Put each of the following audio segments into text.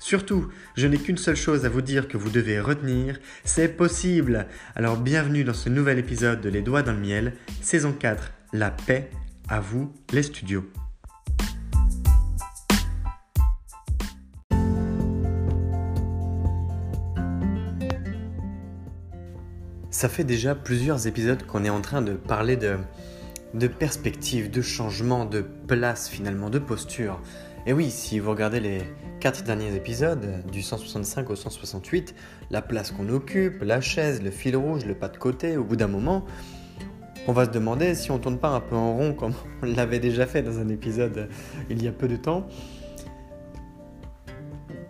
Surtout, je n'ai qu'une seule chose à vous dire que vous devez retenir, c'est possible. Alors bienvenue dans ce nouvel épisode de Les Doigts dans le Miel, saison 4, La paix, à vous les studios. Ça fait déjà plusieurs épisodes qu'on est en train de parler de, de perspective, de changement, de place finalement, de posture. Et oui, si vous regardez les quatre derniers épisodes, du 165 au 168, la place qu'on occupe, la chaise, le fil rouge, le pas de côté, au bout d'un moment, on va se demander si on tourne pas un peu en rond comme on l'avait déjà fait dans un épisode il y a peu de temps.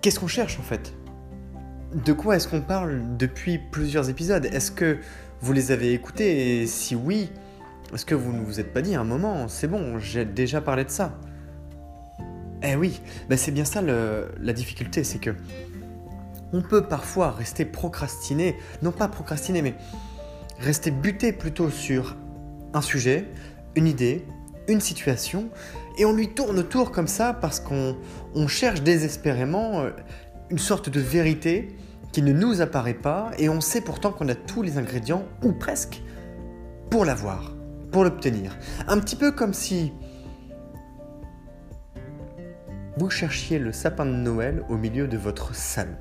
Qu'est-ce qu'on cherche en fait? De quoi est-ce qu'on parle depuis plusieurs épisodes? Est-ce que vous les avez écoutés? Et si oui, est-ce que vous ne vous êtes pas dit à un moment, c'est bon, j'ai déjà parlé de ça? Eh oui, ben c'est bien ça la difficulté, c'est que on peut parfois rester procrastiné, non pas procrastiné, mais rester buté plutôt sur un sujet, une idée, une situation, et on lui tourne autour comme ça parce qu'on cherche désespérément euh, une sorte de vérité qui ne nous apparaît pas, et on sait pourtant qu'on a tous les ingrédients, ou presque, pour l'avoir, pour l'obtenir. Un petit peu comme si vous cherchiez le sapin de Noël au milieu de votre salon.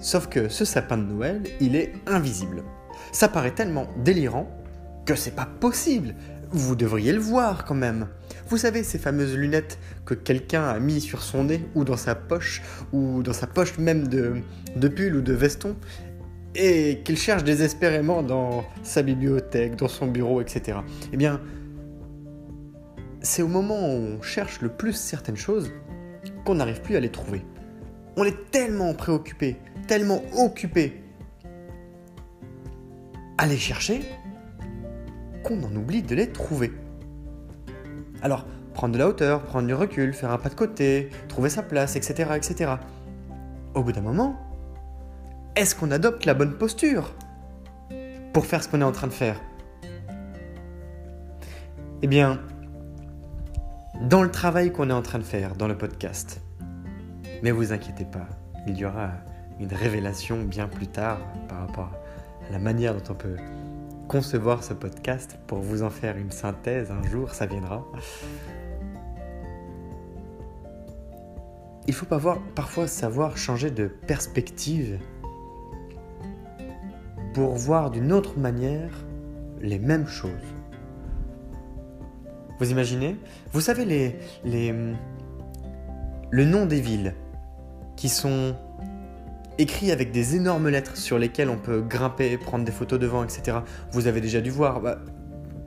Sauf que ce sapin de Noël, il est invisible. Ça paraît tellement délirant que c'est pas possible. Vous devriez le voir quand même. Vous savez, ces fameuses lunettes que quelqu'un a mis sur son nez ou dans sa poche, ou dans sa poche même de, de pull ou de veston, et qu'il cherche désespérément dans sa bibliothèque, dans son bureau, etc. Eh bien, c'est au moment où on cherche le plus certaines choses qu'on n'arrive plus à les trouver. On est tellement préoccupé, tellement occupé à les chercher qu'on en oublie de les trouver. Alors, prendre de la hauteur, prendre du recul, faire un pas de côté, trouver sa place, etc. etc. Au bout d'un moment, est-ce qu'on adopte la bonne posture pour faire ce qu'on est en train de faire? Eh bien, dans le travail qu'on est en train de faire dans le podcast. Mais vous inquiétez pas, il y aura une révélation bien plus tard par rapport à la manière dont on peut concevoir ce podcast pour vous en faire une synthèse un jour, ça viendra. Il faut parfois savoir changer de perspective pour voir d'une autre manière les mêmes choses. Vous imaginez? Vous savez les, les, le nom des villes qui sont écrits avec des énormes lettres sur lesquelles on peut grimper, prendre des photos devant, etc. Vous avez déjà dû voir, bah,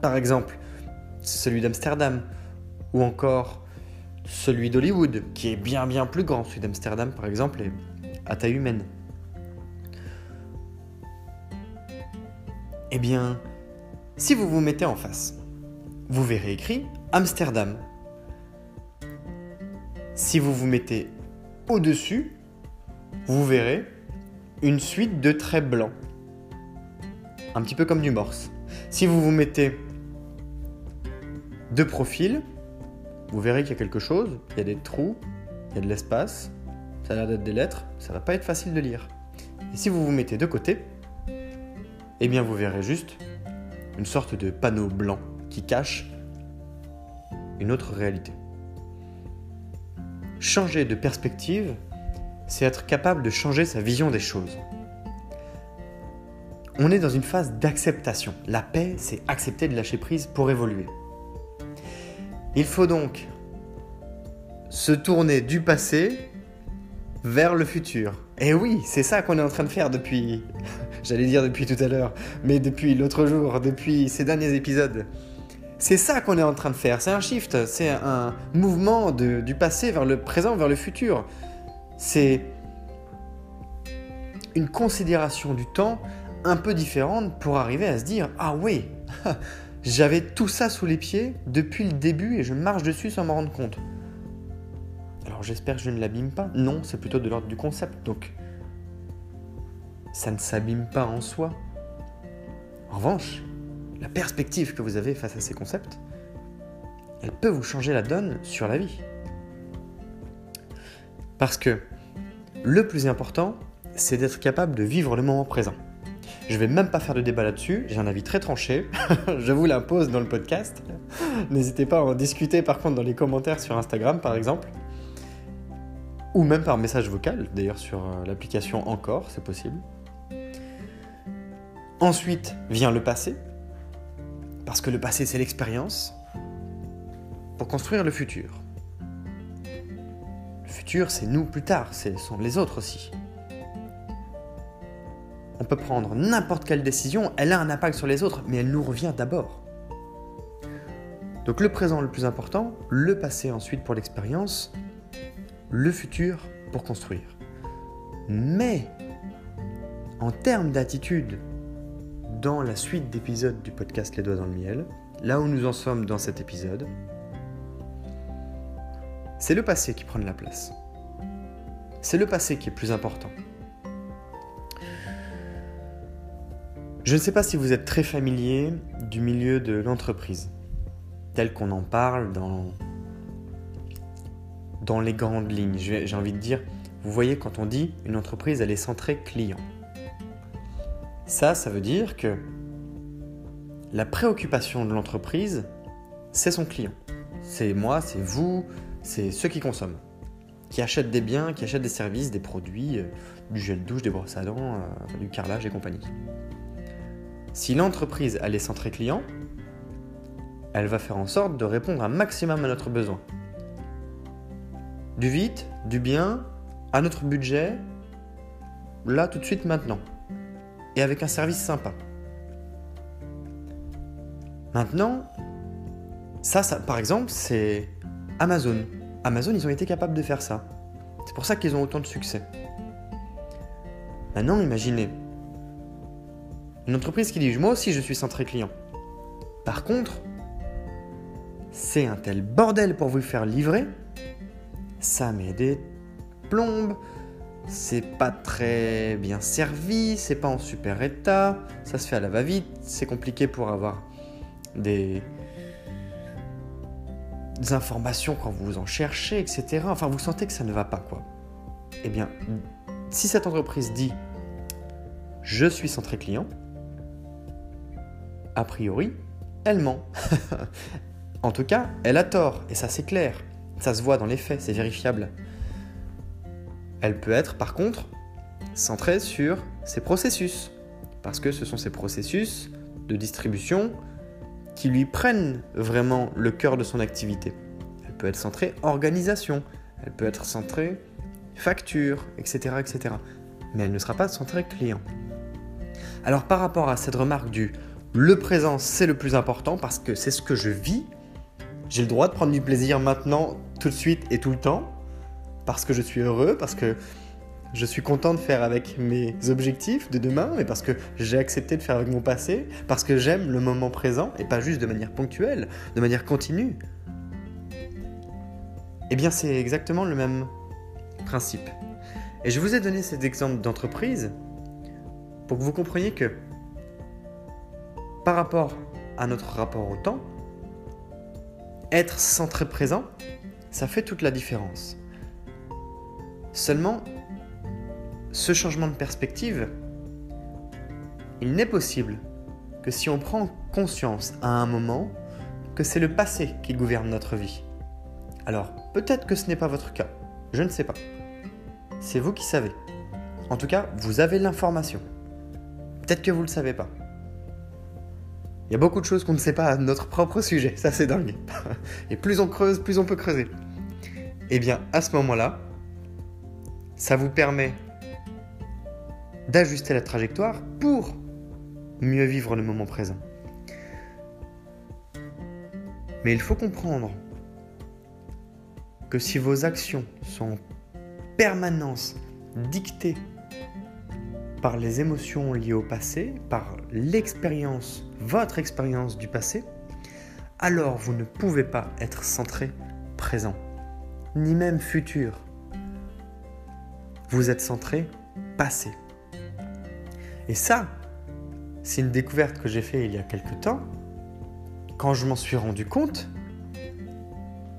par exemple, celui d'Amsterdam, ou encore celui d'Hollywood, qui est bien bien plus grand, celui d'Amsterdam par exemple, est à taille humaine. Eh bien, si vous vous mettez en face, vous verrez écrit Amsterdam. Si vous vous mettez au-dessus, vous verrez une suite de traits blancs. Un petit peu comme du morse. Si vous vous mettez de profil, vous verrez qu'il y a quelque chose, il y a des trous, il y a de l'espace, ça a l'air d'être des lettres, ça va pas être facile de lire. Et si vous vous mettez de côté, eh bien vous verrez juste une sorte de panneau blanc qui cache une autre réalité. Changer de perspective, c'est être capable de changer sa vision des choses. On est dans une phase d'acceptation. La paix, c'est accepter de lâcher prise pour évoluer. Il faut donc se tourner du passé vers le futur. Et oui, c'est ça qu'on est en train de faire depuis, j'allais dire depuis tout à l'heure, mais depuis l'autre jour, depuis ces derniers épisodes. C'est ça qu'on est en train de faire, c'est un shift, c'est un mouvement du passé vers le présent, vers le futur. C'est une considération du temps un peu différente pour arriver à se dire, ah oui, J'avais tout ça sous les pieds depuis le début et je marche dessus sans m'en rendre compte. Alors j'espère que je ne l'abîme pas. Non, c'est plutôt de l'ordre du concept. Donc, ça ne s'abîme pas en soi. En revanche, la perspective que vous avez face à ces concepts, elle peut vous changer la donne sur la vie. Parce que le plus important, c'est d'être capable de vivre le moment présent. Je vais même pas faire de débat là-dessus, j'ai un avis très tranché, je vous l'impose dans le podcast. N'hésitez pas à en discuter par contre dans les commentaires sur Instagram par exemple, ou même par message vocal, d'ailleurs sur euh, l'application Encore, c'est possible. Ensuite vient le passé, parce que le passé c'est l'expérience, pour construire le futur. Le futur c'est nous plus tard, ce sont les autres aussi on peut prendre n'importe quelle décision, elle a un impact sur les autres, mais elle nous revient d'abord. Donc le présent le plus important, le passé ensuite pour l'expérience, le futur pour construire. Mais en termes d'attitude, dans la suite d'épisodes du podcast Les doigts dans le miel, là où nous en sommes dans cet épisode, c'est le passé qui prend la place. C'est le passé qui est plus important. Je ne sais pas si vous êtes très familier du milieu de l'entreprise, tel qu'on en parle dans, dans les grandes lignes. J'ai envie de dire, vous voyez, quand on dit une entreprise, elle est centrée client. Ça, ça veut dire que la préoccupation de l'entreprise, c'est son client. C'est moi, c'est vous, c'est ceux qui consomment, qui achètent des biens, qui achètent des services, des produits, euh, du gel douche, des brosses à dents, euh, du carrelage et compagnie. Si l'entreprise est centrée client, elle va faire en sorte de répondre un maximum à notre besoin. Du vite, du bien, à notre budget, là tout de suite maintenant. Et avec un service sympa. Maintenant, ça, par exemple, c'est Amazon. Amazon, ils ont été capables de faire ça. C'est pour ça qu'ils ont autant de succès. Maintenant, imaginez, une entreprise qui dit moi aussi je suis centré client. Par contre, c'est un tel bordel pour vous faire livrer, ça met des plombes, c'est pas très bien servi, c'est pas en super état, ça se fait à la va-vite, c'est compliqué pour avoir des, informations quand vous en cherchez, etc. Enfin, vous sentez que ça ne va pas, quoi. Eh bien, si cette entreprise dit je suis centré client, a priori, elle ment. en tout cas, elle a tort, et ça c'est clair. Ça se voit dans les faits, c'est vérifiable. Elle peut être par contre centrée sur ses processus, parce que ce sont ces processus de distribution qui lui prennent vraiment le cœur de son activité. Elle peut être centrée organisation, elle peut être centrée facture, etc., etc. Mais elle ne sera pas centrée client. Alors par rapport à cette remarque du le présent, c'est le plus important parce que c'est ce que je vis. J'ai le droit de prendre du plaisir maintenant, tout de suite et tout le temps, parce que je suis heureux, parce que je suis content de faire avec mes objectifs de demain, mais parce que j'ai accepté de faire avec mon passé, parce que j'aime le moment présent, et pas juste de manière ponctuelle, de manière continue. Eh bien, c'est exactement le même principe. Et je vous ai donné cet exemple d'entreprise pour que vous compreniez que par rapport à notre rapport au temps, être centré présent, ça fait toute la différence. Seulement, ce changement de perspective, il n'est possible que si on prend conscience à un moment que c'est le passé qui gouverne notre vie. Alors, peut-être que ce n'est pas votre cas, je ne sais pas. C'est vous qui savez. En tout cas, vous avez l'information. Peut-être que vous ne le savez pas. Il y a beaucoup de choses qu'on ne sait pas à notre propre sujet, ça c'est dingue. Et plus on creuse, plus on peut creuser. Et eh bien, à ce moment-là, ça vous permet d'ajuster la trajectoire pour mieux vivre le moment présent. Mais il faut comprendre que si vos actions sont en permanence dictées par les émotions liées au passé, par l'expérience, votre expérience du passé, alors vous ne pouvez pas être centré présent, ni même futur. Vous êtes centré passé. Et ça, c'est une découverte que j'ai faite il y a quelque temps. Quand je m'en suis rendu compte,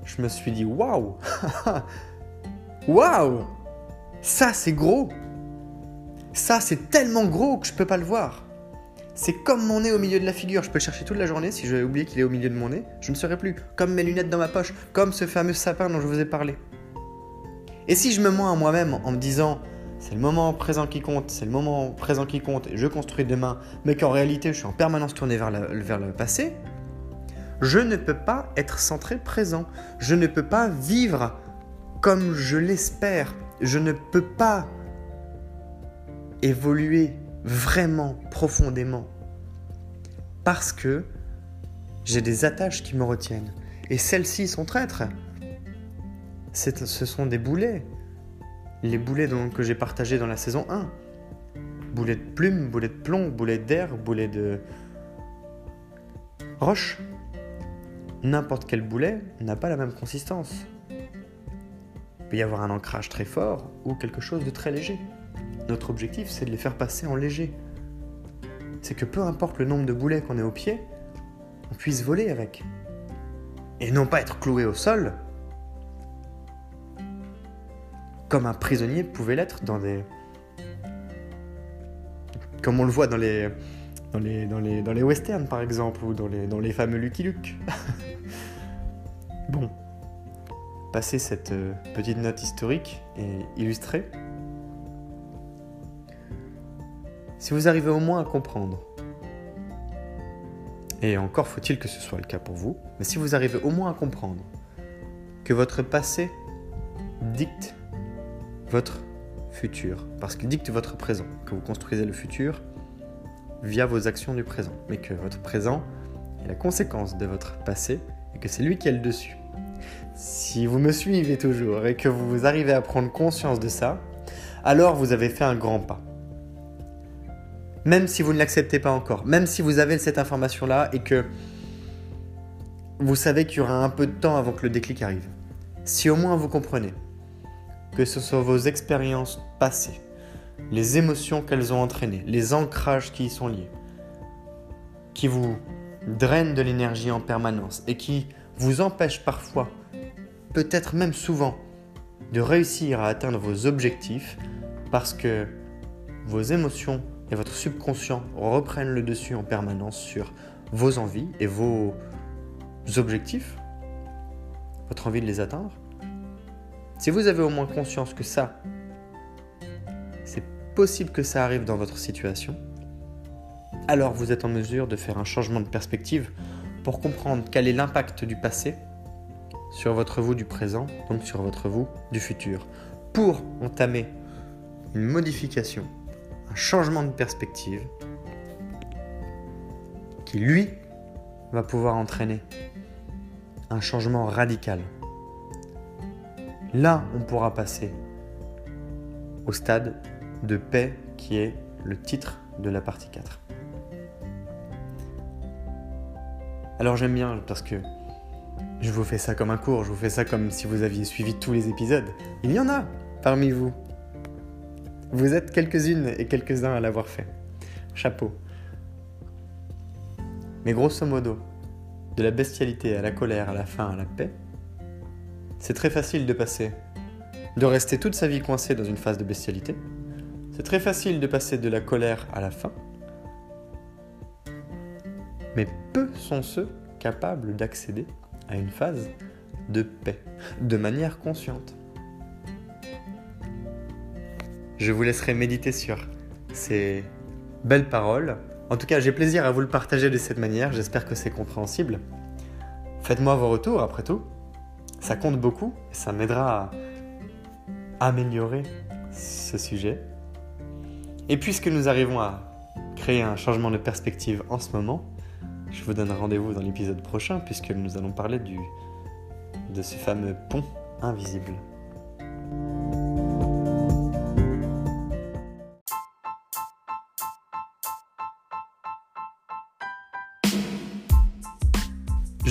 je me suis dit waouh Waouh Ça, c'est gros Ça, c'est tellement gros que je peux pas le voir. C'est comme mon nez au milieu de la figure. Je peux chercher toute la journée. Si j'avais oublié qu'il est au milieu de mon nez, je ne serais plus. Comme mes lunettes dans ma poche. Comme ce fameux sapin dont je vous ai parlé. Et si je me mens à moi-même en me disant c'est le moment présent qui compte, c'est le moment présent qui compte, je construis demain, mais qu'en réalité je suis en permanence tourné vers le, vers le passé, je ne peux pas être centré présent. Je ne peux pas vivre comme je l'espère. Je ne peux pas évoluer vraiment profondément parce que j'ai des attaches qui me retiennent. Et celles-ci sont traîtres. Ce sont des boulets les boulets que j'ai partagés dans la saison 1. Boulets de plume, boulets de plomb, boulets d'air, boulets de roche. N'importe quel boulet n'a pas la même consistance. Il peut y avoir un ancrage très fort ou quelque chose de très léger. Notre objectif, c'est de les faire passer en léger. C'est que peu importe le nombre de boulets qu'on ait au pied, on puisse voler avec. Et non pas être cloué au sol comme un prisonnier pouvait l'être dans des. Comme on le voit dans les, westerns par exemple, ou dans les, dans les fameux Lucky Luke. bon, passer cette euh, petite note historique et illustrée. Si vous arrivez au moins à comprendre, et encore faut-il que ce soit le cas pour vous, mais si vous arrivez au moins à comprendre que votre passé dicte votre futur, parce qu'il dicte votre présent, que vous construisez le futur via vos actions du présent, mais que votre présent est la conséquence de votre passé et que c'est lui qui a le dessus. Si vous me suivez toujours et que vous arrivez à prendre conscience de ça, alors vous avez fait un grand pas. Même si vous ne l'acceptez pas encore, même si vous avez cette information-là et que vous savez qu'il y aura un peu de temps avant que le déclic arrive. Si au moins vous comprenez que ce soit vos expériences passées, les émotions qu'elles ont entraînées, les ancrages qui y sont liés, qui vous drainent de l'énergie en permanence et qui vous empêchent parfois, peut-être même souvent, de réussir à atteindre vos objectifs parce que vos émotions et votre subconscient reprennent le dessus en permanence sur vos envies et vos objectifs, votre envie de les atteindre, si vous avez au moins conscience que ça, c'est possible que ça arrive dans votre situation, alors vous êtes en mesure de faire un changement de perspective pour comprendre quel est l'impact du passé sur votre vous du présent, donc sur votre vous du futur, pour entamer une modification, un changement de perspective qui, lui, va pouvoir entraîner un changement radical là, on pourra passer au stade de paix qui est le titre de la partie 4. Alors j'aime bien parce que je vous fais ça comme un cours, je vous fais ça comme si vous aviez suivi tous les épisodes. Il y en a parmi vous. Vous êtes quelques-unes et quelques-uns à l'avoir fait. Chapeau. Mais grosso modo, de la bestialité à la colère, à la faim, à la paix, c'est très facile de passer, de rester toute sa vie coincé dans une phase de bestialité. C'est très facile de passer de la colère à la faim. Mais peu sont ceux capables d'accéder à une phase de paix, de manière consciente. Je vous laisserai méditer sur ces belles paroles. En tout cas, j'ai plaisir à vous le partager de cette manière, j'espère que c'est compréhensible. Faites-moi vos retours après tout. Ça compte beaucoup et ça m'aidera à améliorer ce sujet. Et puisque nous arrivons à créer un changement de perspective en ce moment, je vous donne rendez-vous dans l'épisode prochain puisque nous allons parler du, de ce fameux pont invisible.